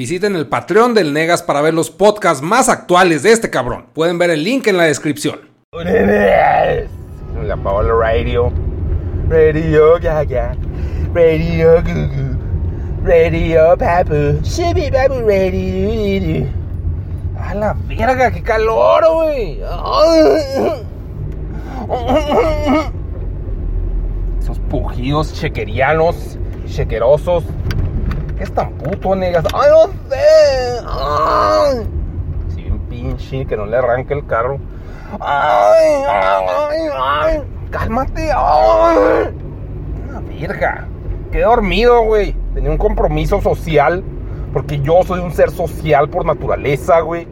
Visiten el Patreon del Negas para ver los podcasts más actuales de este cabrón. Pueden ver el link en la descripción. La Paola Radio. Radio Gaga. Radio Gugu. Radio Papu. Shibi Papu Radio. A la verga, qué calor, güey. Esos pujidos chequerianos, chequerosos. ¿Qué es tan puto, negas? ¡Ay, no sé! ¡Ay! Si un pinche que no le arranque el carro. ¡Ay, ay, ay! ¡Cálmate! ¡Ay! Una verga. Quedé dormido, güey. Tenía un compromiso social. Porque yo soy un ser social por naturaleza, güey.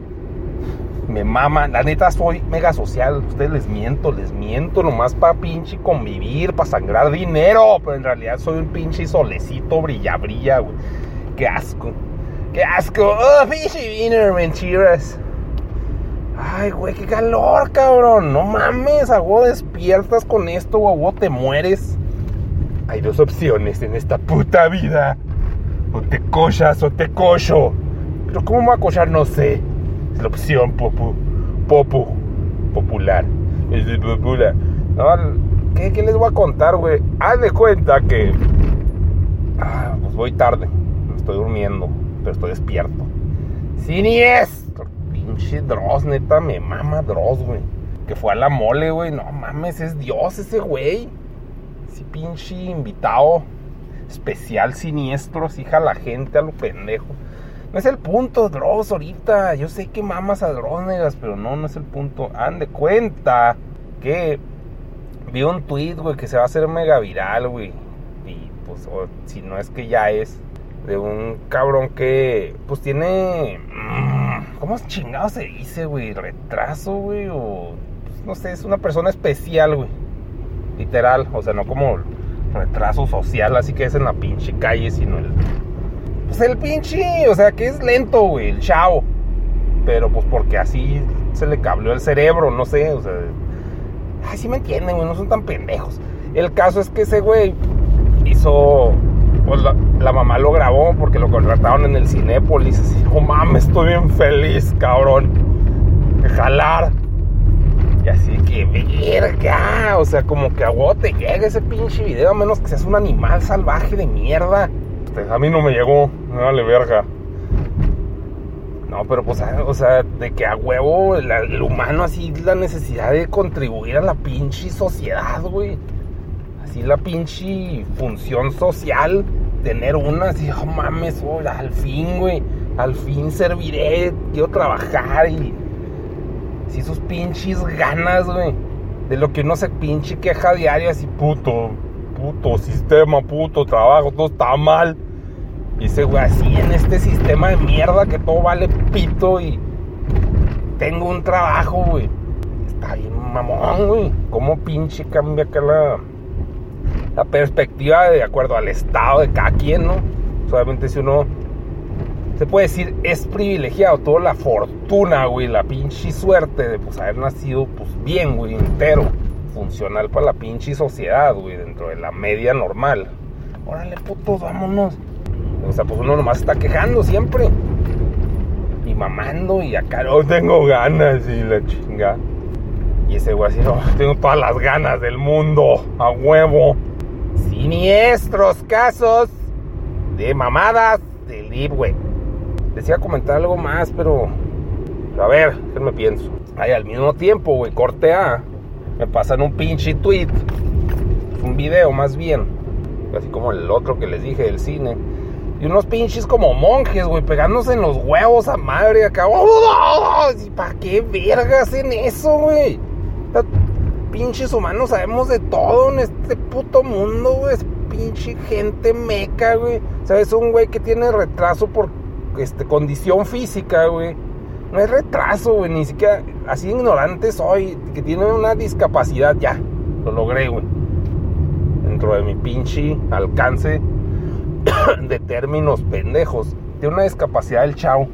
Me mama. La neta, soy mega social. Ustedes les miento, les miento nomás para pinche convivir, para sangrar dinero. Pero en realidad soy un pinche solecito brilla, brilla, güey. Qué asco. Qué asco. Oh, pinche dinner, mentiras. Ay, güey, qué calor, cabrón. No mames, a despiertas con esto o te mueres. Hay dos opciones en esta puta vida. O te cochas o te cocho. Pero ¿cómo me voy a cochar? No sé. La opción, popu. Popu. Popular. Popular. No, ¿qué, ¿qué, les voy a contar, güey? Haz de cuenta que... Ah, pues voy tarde. Estoy durmiendo. Pero estoy despierto. Siniestro. Pinche Dross, neta. Me mama Dross, güey. Que fue a la mole, güey. No mames, es Dios ese güey. Ese pinche invitado especial siniestro, así la gente a lo pendejo. No es el punto, Dross, ahorita. Yo sé que mamas a Dross, negas, pero no, no es el punto. Han de cuenta que vi un tweet, güey, que se va a hacer mega viral, güey. Y pues, si no es que ya es, de un cabrón que, pues tiene. Mm, ¿Cómo chingado se dice, güey? Retraso, güey, o. Pues, no sé, es una persona especial, güey. Literal, o sea, no como retraso social, así que es en la pinche calle, sino el. Pues el pinche, o sea, que es lento, güey, el chavo. Pero pues porque así se le cableó el cerebro, no sé, o sea. Ay, me entienden, güey, no son tan pendejos. El caso es que ese güey hizo. Pues la, mamá lo grabó porque lo contrataron en el Cinépolis. Así, oh mames, estoy bien feliz, cabrón. Jalar. Y así que, verga. O sea, como que a vos llega ese pinche video, a menos que seas un animal salvaje de mierda. Pues, a mí no me llegó, no vale verga. No, pero pues, ah, o sea, de que a huevo el, humano así la necesidad de contribuir a la pinche sociedad, güey. Así la pinche función social, tener una, así, oh mames, oh, al fin, güey, al fin serviré, quiero trabajar y si sus pinches ganas, güey. De lo que uno se pinche queja diaria, así, puto, puto sistema, puto trabajo, todo está mal. Y ese güey, así en este sistema de mierda que todo vale pito y tengo un trabajo, güey. Está bien mamón, güey. ¿Cómo pinche cambia acá la, la perspectiva de acuerdo al estado de cada quien, no? Solamente si uno se puede decir, es privilegiado, toda la fortuna, güey, la pinche suerte de pues haber nacido pues bien, güey, entero, funcional para la pinche sociedad, güey, dentro de la media normal. Órale, putos, vámonos. O sea, pues uno nomás está quejando siempre. Y mamando y acá no tengo ganas y la chinga. Y ese güey así, no, tengo todas las ganas del mundo, a huevo. Siniestros casos de mamadas del lip, güey. Decía comentar algo más, pero. A ver, ¿qué me pienso? Ay, al mismo tiempo, güey, corte A. Me pasan un pinche tweet. Un video más bien. Así como el otro que les dije del cine. Y unos pinches como monjes, güey, pegándose en los huevos a madre acá. ¿Para qué verga hacen eso, güey? Pinches humanos sabemos de todo en este puto mundo, güey. Es pinche gente meca, güey. ¿Sabes? Un güey que tiene retraso por este, condición física, güey. No es retraso, güey, ni siquiera así ignorante soy, que tiene una discapacidad, ya, lo logré, güey. Dentro de mi pinche alcance de términos pendejos. Tiene una discapacidad del chao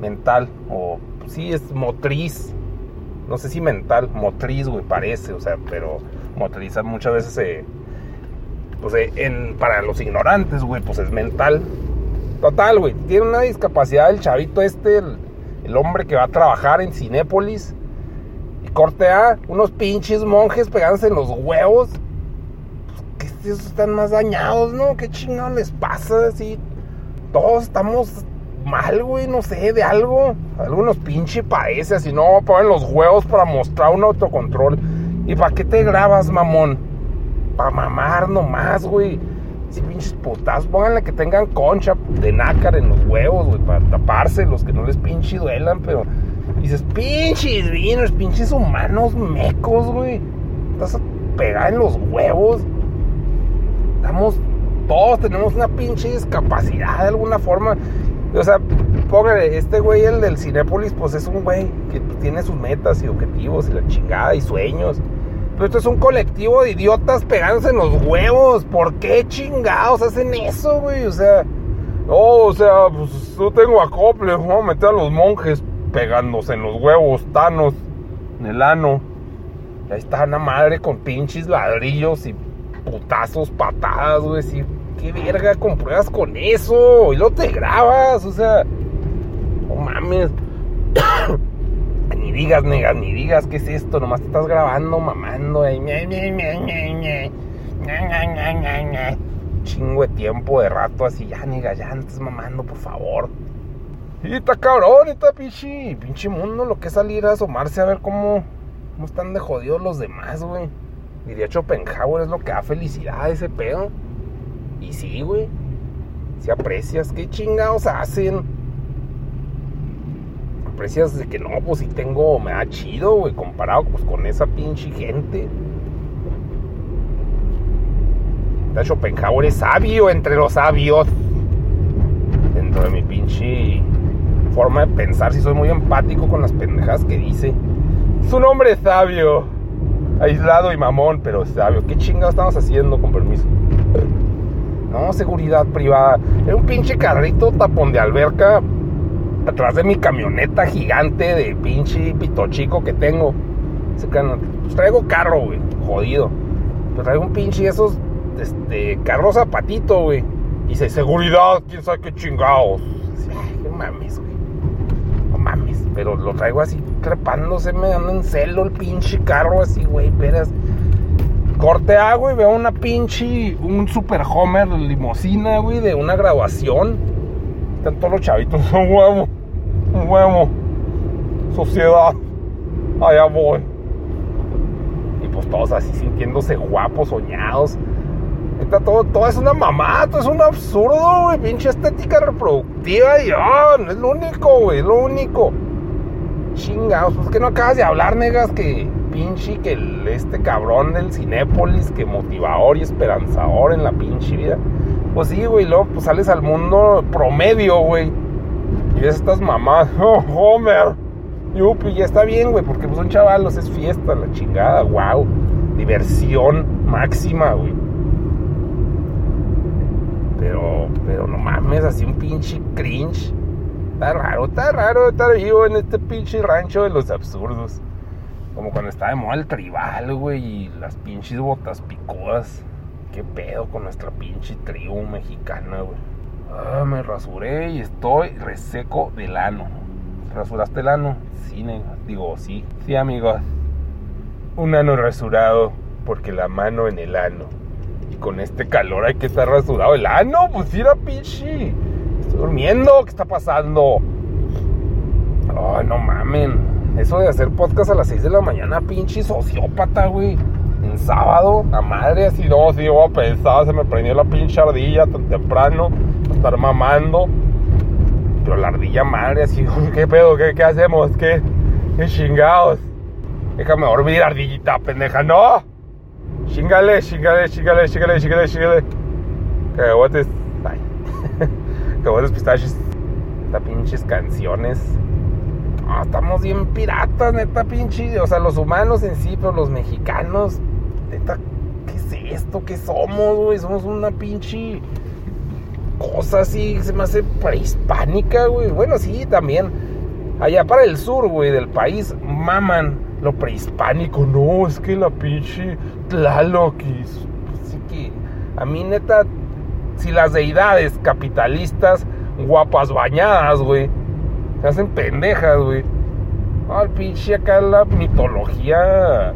mental, o sí, es motriz. No sé si mental, motriz, güey, parece, o sea, pero motriz muchas veces se. pues, en, para los ignorantes, güey, pues es mental Total, güey. Tiene una discapacidad el chavito este, el, el hombre que va a trabajar en Cinépolis. Y corte A, unos pinches monjes pegándose en los huevos. Estos están más dañados, ¿no? ¿Qué chingón les pasa? Así, todos estamos mal, güey, no sé, de algo. Algunos pinche parece, así no, ponen los huevos para mostrar un autocontrol. ¿Y para qué te grabas, mamón? Para mamar nomás, güey. Si pinches putas, pónganle que tengan concha de nácar en los huevos, güey, para taparse los que no les pinche duelan, pero. Dices, pinches vinos, pinches humanos mecos, güey. Estás pegada en los huevos. Estamos. Todos tenemos una pinche discapacidad de alguna forma. O sea, póngale, este güey, el del Cinépolis, pues es un güey que tiene sus metas y objetivos y la chingada y sueños. Pero esto es un colectivo de idiotas pegándose en los huevos. ¿Por qué chingados hacen eso, güey? O sea, no, o sea, pues yo tengo acople. Vamos a meter a los monjes pegándose en los huevos, tanos, en el ano. Ahí está una madre con pinches ladrillos y putazos, patadas, güey. Sí, qué verga compruebas con eso. Y luego te grabas, o sea, no mames. ni digas, negas, ni digas qué es esto, nomás te estás grabando, mamando. Chingo de tiempo, de rato, así, ya, nega, ya, estés mamando, por favor. Y está cabrón, está pinche, pinche mundo, lo que es salir a asomarse a ver cómo, cómo están de jodidos los demás, güey. Diría Schopenhauer, es lo que da felicidad a ese pedo. Y sí, güey. Si aprecias, ¿qué chingados hacen? Aprecias de que no, pues si tengo, me da chido, güey, comparado pues, con esa pinche gente. Schopenhauer es sabio entre los sabios. Dentro de mi pinche forma de pensar, si soy muy empático con las pendejadas que dice. Es un hombre sabio, aislado y mamón, pero sabio. ¿Qué chingados estamos haciendo, con permiso? No, seguridad privada. Era un pinche carrito tapón de alberca atrás de mi camioneta gigante de pinche pito chico que tengo. Pues traigo carro, güey, jodido. Pero traigo un pinche esos este, carro zapatito, güey. Dice, seguridad, quién sabe qué chingados. Ay, qué mames, güey. Pero lo traigo así, trepándose, me dando en celo el pinche carro así, güey, peras. Corte A, güey, veo una pinche, un super Homer limosina, güey, de una graduación. Están todos los chavitos, un huevo, un huevo. Sociedad, allá voy. Y pues todos así sintiéndose guapos, soñados. Está todo, todo es una mamá, todo es un absurdo, güey. Pinche estética reproductiva y ah, no es lo único, güey, es lo único. Chingados, pues que no acabas de hablar, negas, que pinche, que el, este cabrón del Cinépolis, que motivador y esperanzador en la pinche vida. Pues sí, güey, luego pues sales al mundo promedio, güey. Y ves estas mamás, oh, Homer, yupi, ya está bien, güey, porque pues son chavalos, es fiesta, la chingada, wow. Diversión máxima, güey. Pero, pero no mames, así un pinche cringe. Está raro, está raro estar vivo en este pinche rancho de los absurdos. Como cuando estaba de moda el tribal, güey, y las pinches botas picudas. ¿Qué pedo con nuestra pinche tribu mexicana, güey? Ah, me rasuré y estoy reseco del ano. ¿Rasuraste el ano? Sí. Digo, sí. Sí, amigos. Un ano rasurado porque la mano en el ano. Y con este calor hay que estar rasurado el ano. Pues era pinche. Estoy durmiendo. ¿Qué está pasando? Ay, no mamen. Eso de hacer podcast a las 6 de la mañana, pinche sociópata, güey. En sábado, a madre, así no, sí, voy a pensar, se me prendió la pinche ardilla tan temprano, estar mamando. Pero la ardilla madre, así, ¿qué pedo? ¿Qué, qué hacemos? ¿Qué? ¿Qué chingados? Déjame dormir, ardillita, pendeja, no. Chingale, chingale, chingale, chingale, chingale, chingale. Cagotes. Ay. Cagotes pistachos. Estas pinches canciones. Ah, estamos bien piratas, neta, pinche. O sea, los humanos en sí, pero los mexicanos, neta, ¿qué es esto? ¿Qué somos, güey? Somos una pinche cosa así, se me hace prehispánica, güey. Bueno, sí, también. Allá para el sur, güey, del país, maman lo prehispánico. No, es que la pinche Tlaloc. Así que, a mí, neta, si las deidades capitalistas guapas bañadas, güey. Se hacen pendejas, güey. Al pinche acá la mitología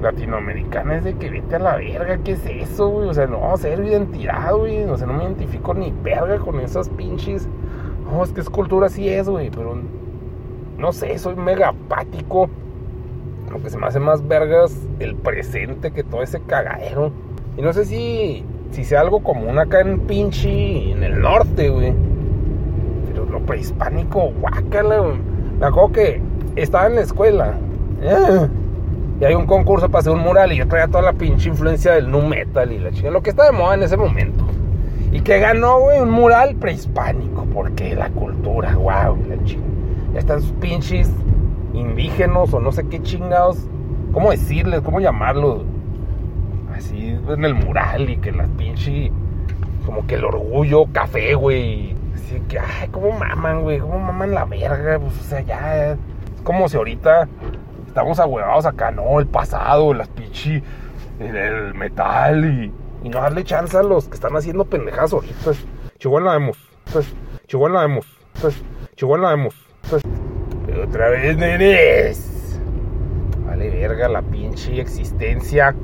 latinoamericana es de que vete a la verga, ¿qué es eso, güey? O sea, no, ser identidad, güey. O sea, no me identifico ni verga con esas pinches. No, es que es cultura, sí es, güey, pero no sé, soy mega apático. Aunque se me hace más vergas el presente que todo ese cagadero. Y no sé si, si sea algo común acá en pinche, en el norte, güey. Pero lo prehispánico, guácala, güey. Me acuerdo que estaba en la escuela. Eh, y hay un concurso para hacer un mural y yo traía toda la pinche influencia del nu metal y la chingada. Lo que está de moda en ese momento. Y que ganó, güey, un mural prehispánico. Porque la cultura, wow, la chingada. Ya están sus pinches indígenas o no sé qué chingados. ¿Cómo decirles? ¿Cómo llamarlos? Así en el mural y que las pinches. Como que el orgullo café, güey. Así que, ay, ¿cómo maman, güey? ¿Cómo maman la verga? Pues, o sea, ya. Es como si ahorita estamos ahuevados acá, no, el pasado, las pinches. El metal y. Y no darle chance a los que están haciendo pendejadas ahorita. Chihuahua la vemos. Chihuahua la vemos. Chihuahua la vemos. Otra vez, nenes. Vale, verga, la pinche existencia.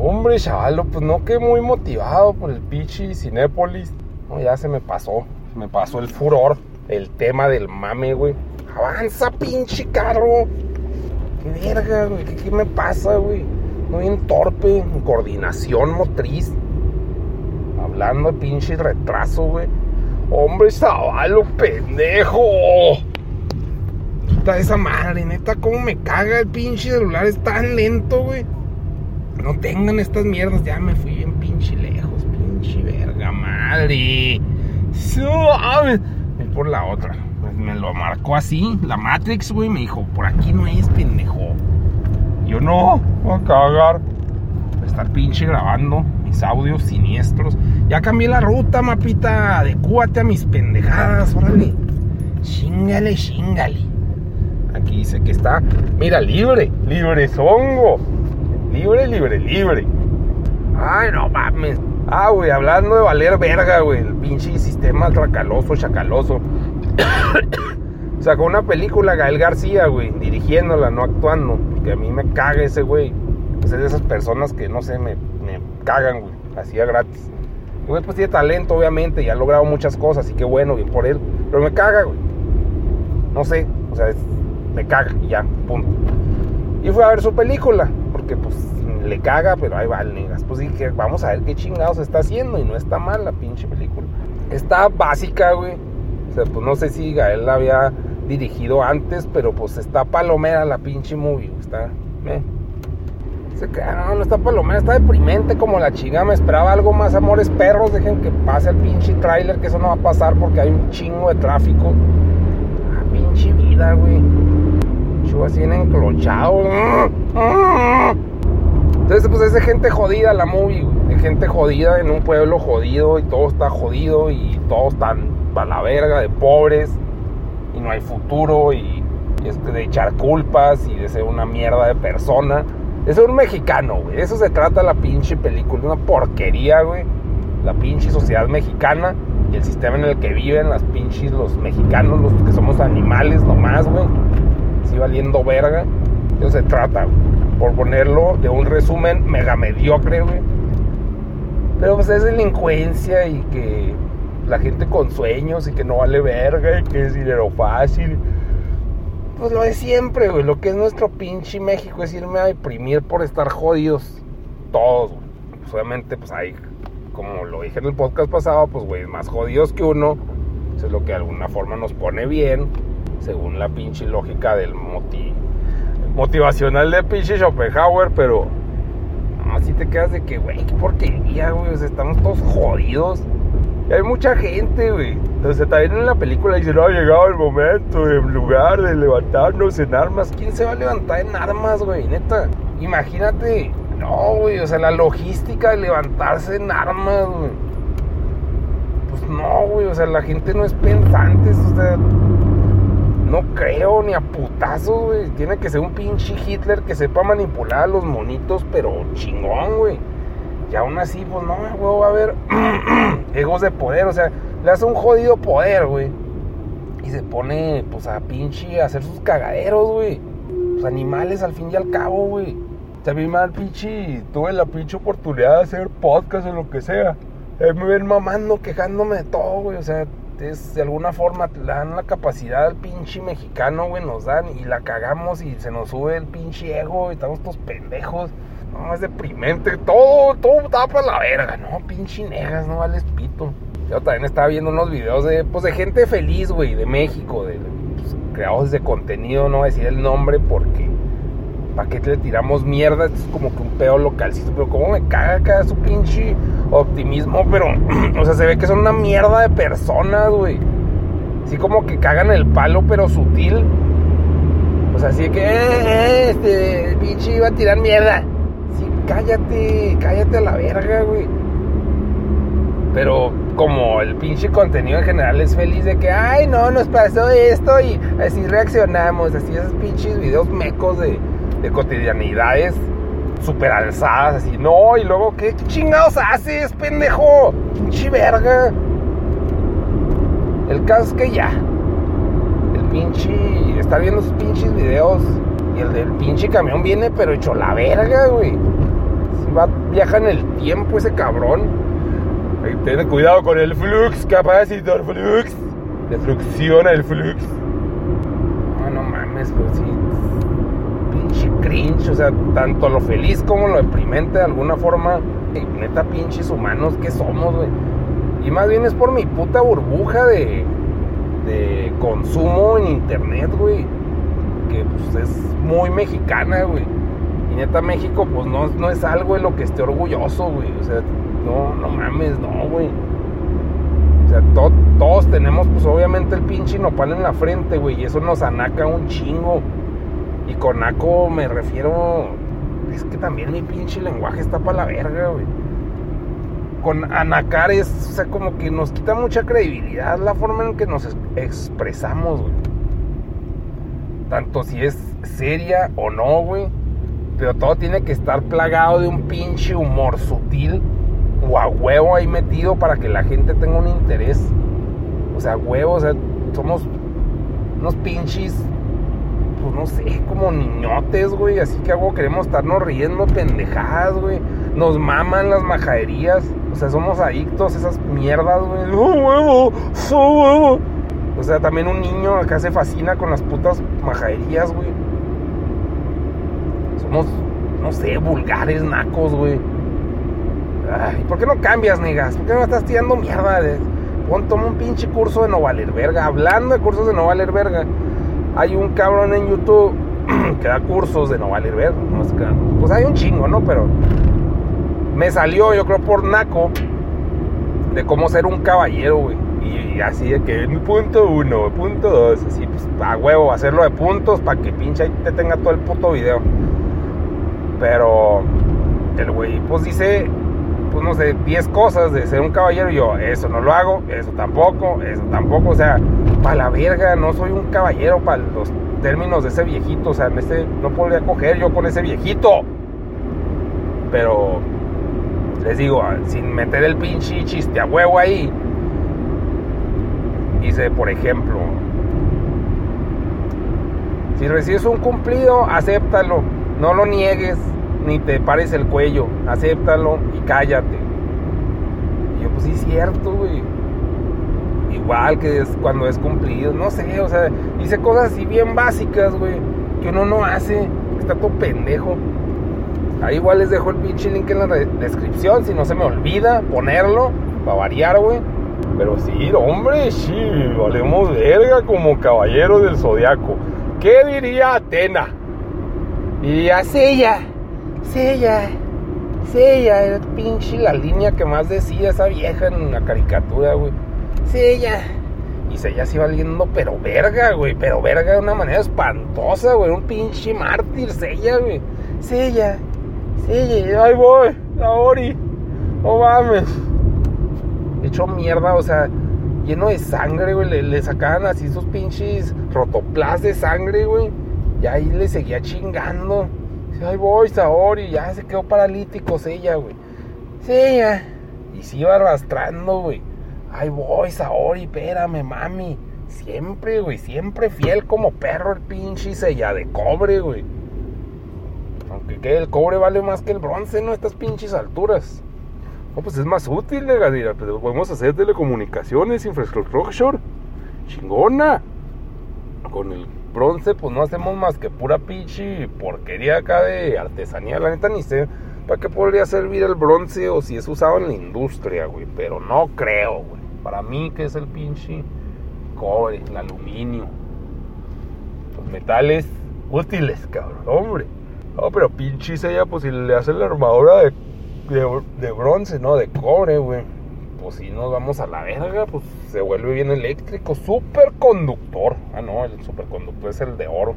Hombre, chavalo, pues no quedé muy motivado por el pinche Cinépolis. No, ya se me pasó. Se me pasó el furor. El tema del mame, güey. Avanza, pinche carro. Qué verga, güey. ¿Qué, me pasa, güey? No bien torpe. Coordinación motriz. Hablando de pinche retraso, güey. Hombre, chavalo, pendejo. Puta esa madre, neta, cómo me caga el pinche celular. Es tan lento, güey. No tengan estas mierdas. Ya me fui bien pinche lejos. Pinche verga madre. Y por la otra. Pues me lo marcó así. La Matrix, güey. Me dijo, por aquí no es, pendejo. Yo no. Voy a cagar. Voy a estar pinche grabando mis audios siniestros. Ya cambié la ruta, mapita. Adecúate a mis pendejadas. Órale. Chingale, chingale. Aquí dice que está, mira, libre, libre zongo. Libre, libre, libre. Ay, no mames. Ah, güey, hablando de valer verga, güey. El pinche sistema tracaloso, chacaloso. Sacó una película Gael García, güey, dirigiéndola, no actuando. Que a mí me caga ese güey. Es de esas personas que, no sé, me, me cagan, güey. Hacía gratis. Güey, pues tiene talento, obviamente, y ha logrado muchas cosas, y qué bueno, bien por él. Pero me caga, güey. No sé, o sea, me caga y ya, punto. Y fui a ver su película, porque pues le caga, pero ahí va, negas. Pues dije, vamos a ver qué chingados está haciendo y no está mal la pinche película. Está básica, güey. O sea, pues no sé si Gael la había dirigido antes, pero pues está palomera la pinche movie, está... Eh. Se crea, no, no está palomera, está deprimente como la chinga. Me esperaba algo más, amores perros. Dejen que pase el pinche tráiler, que eso no va a pasar porque hay un chingo de tráfico. Ah, pinche vida, güey. Así en enclochado. Entonces, pues es gente jodida la movie, gente jodida en un pueblo jodido y todo está jodido y todos están a la verga de pobres y no hay futuro y, y es de echar culpas y de ser una mierda de persona. Ser un mexicano, güey. Eso se trata la pinche película. Una porquería, güey. La pinche sociedad mexicana y el sistema en el que viven las pinches los mexicanos, los que somos animales nomás, güey. Valiendo verga. Eso se trata. Por ponerlo de un resumen mega mediocre. Pero pues es delincuencia y que la gente con sueños y que no vale verga y que es dinero fácil. Pues lo de siempre, güey. Lo que es nuestro pinche México es irme a deprimir por estar jodidos. Todos. Pues obviamente, pues hay, como lo dije en el podcast pasado, pues, güey, más jodidos que uno. Eso es lo que de alguna forma nos pone bien, según la pinche lógica del moti motivacional de pinche Schopenhauer, pero así te quedas de que, güey, qué porquería, güey. O sea, estamos todos jodidos. Y hay mucha gente, güey. Entonces también en la película dice, no ha llegado el momento, en lugar de levantarnos en armas. ¿Quién se va a levantar en armas, güey? Neta, imagínate. No, güey, o sea, la logística de levantarse en armas, güey. Pues no, güey, o sea, la gente no es pensante, o sea, no creo ni a putazo, güey. Tiene que ser un pinche Hitler que sepa manipular a los monitos, pero chingón, güey. Y aún así, pues no, güey, va a haber egos de poder. O sea, le hace un jodido poder, güey. Y se pone, pues, a pinche a hacer sus cagaderos, güey. Los animales al fin y al cabo, güey. Se vi mal, pinche, tuve la pinche oportunidad de hacer podcast o lo que sea. Eh, me ven mamando, quejándome de todo, güey. O sea, es, de alguna forma le dan la capacidad al pinche mexicano, güey, nos dan y la cagamos y se nos sube el pinche ego y estamos todos pendejos. No, es deprimente, todo, todo está para la verga, no, pinche negas, no vales pito. Yo también estaba viendo unos videos de, pues, de gente feliz, güey, de México, de pues, creadores de contenido, no voy a decir el nombre porque ¿para qué le tiramos mierda? Esto es como que un pedo localcito, pero como me caga acá su pinche optimismo, pero, o sea, se ve que son una mierda de personas, güey. Así como que cagan el palo, pero sutil. O sea, así que, eh, eh, este, pinche iba a tirar mierda. Sí, cállate, cállate a la verga, güey. Pero como el pinche contenido en general es feliz de que, ay, no, nos pasó esto y así reaccionamos, así esos pinches videos mecos de, de cotidianidades super alzadas, así, no, y luego, ¿qué, chingados haces, pendejo? Pinche verga. El caso es que ya, el pinche, está viendo sus pinches videos y el del pinche camión viene, pero hecho la verga, güey. Va, viaja en el tiempo ese cabrón. ten cuidado con el flux, capacitor flux. Le fluxiona el flux. No, no mames, pues sí cringe, o sea, tanto lo feliz como lo deprimente de alguna forma. neta, pinches humanos que somos, güey. Y más bien es por mi puta burbuja de, de consumo en internet, güey. Que pues es muy mexicana, güey. Y neta, México, pues no, no es algo de lo que esté orgulloso, güey. O sea, no, no mames, no, güey. O sea, todos tenemos, pues obviamente el pinche nopal en la frente, güey. Y eso nos anaca un chingo. Y con naco me refiero. Es que también mi pinche lenguaje está para la verga, güey. Con anacar es, o sea, como que nos quita mucha credibilidad la forma en que nos expresamos, güey. Tanto si es seria o no, güey. Pero todo tiene que estar plagado de un pinche humor sutil o a huevo ahí metido para que la gente tenga un interés. O sea, huevo, o sea, somos unos pinches pues no sé, como niñotes, güey. Así que algo queremos estarnos riendo pendejadas, güey. Nos maman las majaderías. O sea, somos adictos a esas mierdas, güey. ¡Oh, huevo! ¡Oh, huevo! O sea, también un niño acá se fascina con las putas majaderías, güey. Somos, no sé, vulgares, nacos, güey. Ay, ¿por qué no cambias, negas? ¿Por qué no estás tirando mierda? Pon, toma un pinche curso de no valer verga. Hablando de cursos de no valer verga hay un cabrón en YouTube que da cursos de no valer ver. pues hay un chingo, ¿no? Pero me salió, yo creo, por Naco, de cómo ser un caballero, güey. Y, así de que punto uno, punto dos, así, pues a huevo, hacerlo de puntos para que pinche ahí te tenga todo el puto video. Pero el güey, pues dice, pues no sé, 10 cosas de ser un caballero. Y yo, eso no lo hago, eso tampoco, eso tampoco, o sea para la verga, no soy un caballero para los términos de ese viejito, o sea, ese, no podría coger yo con ese viejito. Pero les digo, ah, sin meter el pinche chiste a huevo ahí, dice, por ejemplo, si recibes un cumplido, acéptalo, no lo niegues, ni te pares el cuello, acéptalo y cállate. Y yo, pues sí, es cierto, güey igual que cuando es cumplido, no sé, o sea, dice cosas así bien básicas, güey, que uno no hace, está todo pendejo. Ahí igual les dejo el pinche link en la descripción, si no se me olvida ponerlo, para variar, güey. Pero sí, hombre, sí, valemos verga como caballero del zodiaco. ¿Qué diría Atena? Diría Sella, Sella, Sella, era pinche la línea que más decía esa vieja en la caricatura, güey. Sí, ella. Y se ya se iba liendo, pero verga, güey. Pero verga de una manera espantosa, güey. Un pinche mártir, Sella, güey. Sella. Sella. Ahí voy. Ahora. No mames. Hecho mierda, o sea, lleno de sangre, güey. Le, le sacaban así sus pinches rotoplas de sangre, güey. Y ahí le seguía chingando. Ahí voy, Saori. Ya se quedó paralítico, Sella, güey. Sella. Y se iba arrastrando, güey Ahí voy, Saori, espérame, mami. Siempre, güey, siempre fiel como perro el pinche sella de cobre, güey. Aunque que el cobre vale más que el bronce, ¿no? Estas pinches alturas. No, pues es más útil, negadira. Pero podemos hacer telecomunicaciones, infraestructura. Chingona. Con el bronce, pues no hacemos más que pura pinche porquería acá de artesanía. La neta ni sé para qué podría servir el bronce o si es usado en la industria, güey. Pero no creo, güey. Para mí, que es el pinche cobre, el aluminio. Los metales útiles, cabrón, hombre. No, pero pinche ella, pues si le hacen la armadura de, de, bronce, no, de cobre, güey. Pues si nos vamos a la verga, pues se vuelve bien eléctrico. Superconductor. Ah, no, el superconductor es el de oro.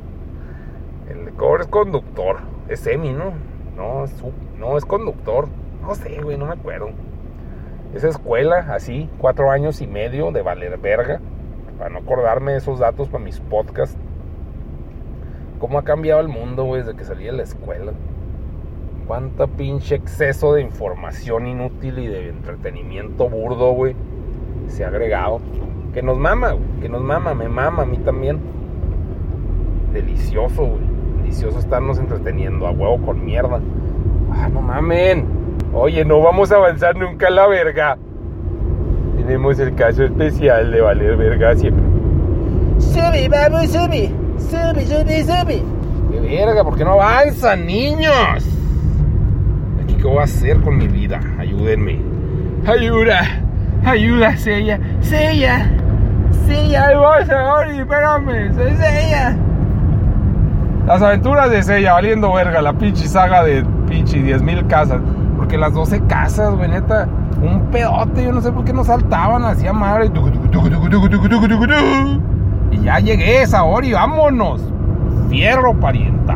El de cobre es conductor. Es semi, ¿no? No, es, no, es conductor. No sé, güey, no me acuerdo. Esa escuela, así, cuatro años y medio de valer verga. Para no acordarme de esos datos para mis podcasts. ¿Cómo ha cambiado el mundo, güey, desde que salí de la escuela? Cuánta pinche exceso de información inútil y de entretenimiento burdo, güey, se ha agregado. Que nos mama, güey, que nos mama, me mama a mí también. Delicioso, güey. Delicioso estarnos entreteniendo a huevo con mierda. Ah, no mamen. Oye, no vamos a avanzar nunca a la verga. Tenemos el caso especial de valer verga siempre. Sube, vamos, sube. Sube, sube, sube. ¡Qué verga! ¿Por qué no avanzan, niños? ¿Aquí qué voy a hacer con mi vida? Ayúdenme. Ayuda. Ayuda, Sella. Sella. Sella, ahí vas ahora, espérame. Soy Sella. Las aventuras de Sella, valiendo verga, la pinche saga de pinche 10.000 casas. Porque las 12 casas, güey, neta, un pedote, yo no sé por qué no saltaban, hacía madre. Y ya llegué, Saori, vámonos. Fierro, parienta.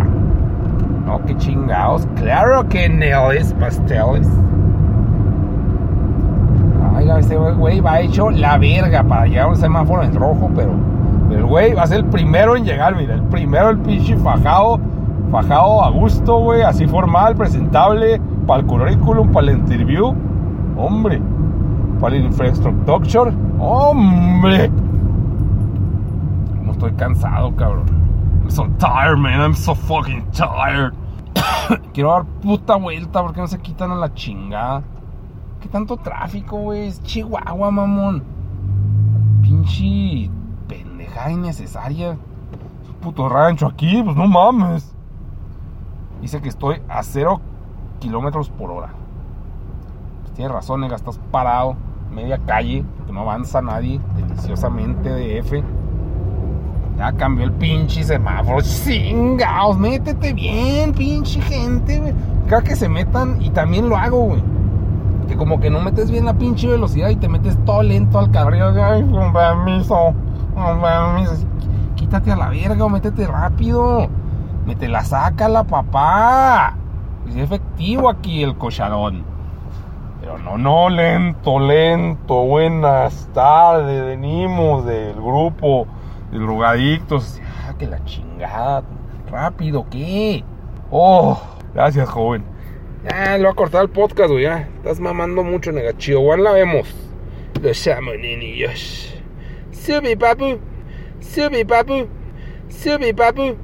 No, qué chingados. Claro que Neles Pasteles. Ay, ese güey va hecho la verga para llegar a un semáforo en rojo, pero el güey va a ser el primero en llegar, mira. El primero, el pinche fajado, fajado a gusto, güey, así formal, presentable, para el currículum, para el interview. Hombre, para el infrastructure. Hombre. No estoy cansado, cabrón. I'm so tired, man. I'm so fucking tired. Quiero dar puta vuelta porque no se quitan a la chingada. ¿Qué tanto tráfico, güey? Es Chihuahua, mamón. Pinche pendejada innecesaria. Puto rancho aquí, pues no mames. Dice que estoy a cero kilómetros por hora. Pues tienes razón, nega, estás parado, media calle, que no avanza nadie, deliciosamente de F. Ya cambió el pinche semáforo. Chingaos, métete bien, pinche gente, güey. Cada que se metan, y también lo hago, güey. Que como que no metes bien la pinche velocidad y te metes todo lento al carril. Ay, con permiso, con permiso. Quítate a la verga o métete rápido. Métela, sácala, papá. Es efectivo aquí el cocharón. Pero no, no, lento, lento. Buenas tardes, venimos del grupo de drogadictos. Ah, que la chingada. Rápido, ¿qué? Oh, gracias, joven. Ya, lo voy a cortar el podcast, güey. Ya, estás mamando mucho, nega. Chihuahua la vemos. Los amo, niños. Sube, papu. Sube, papu. Sube, papu.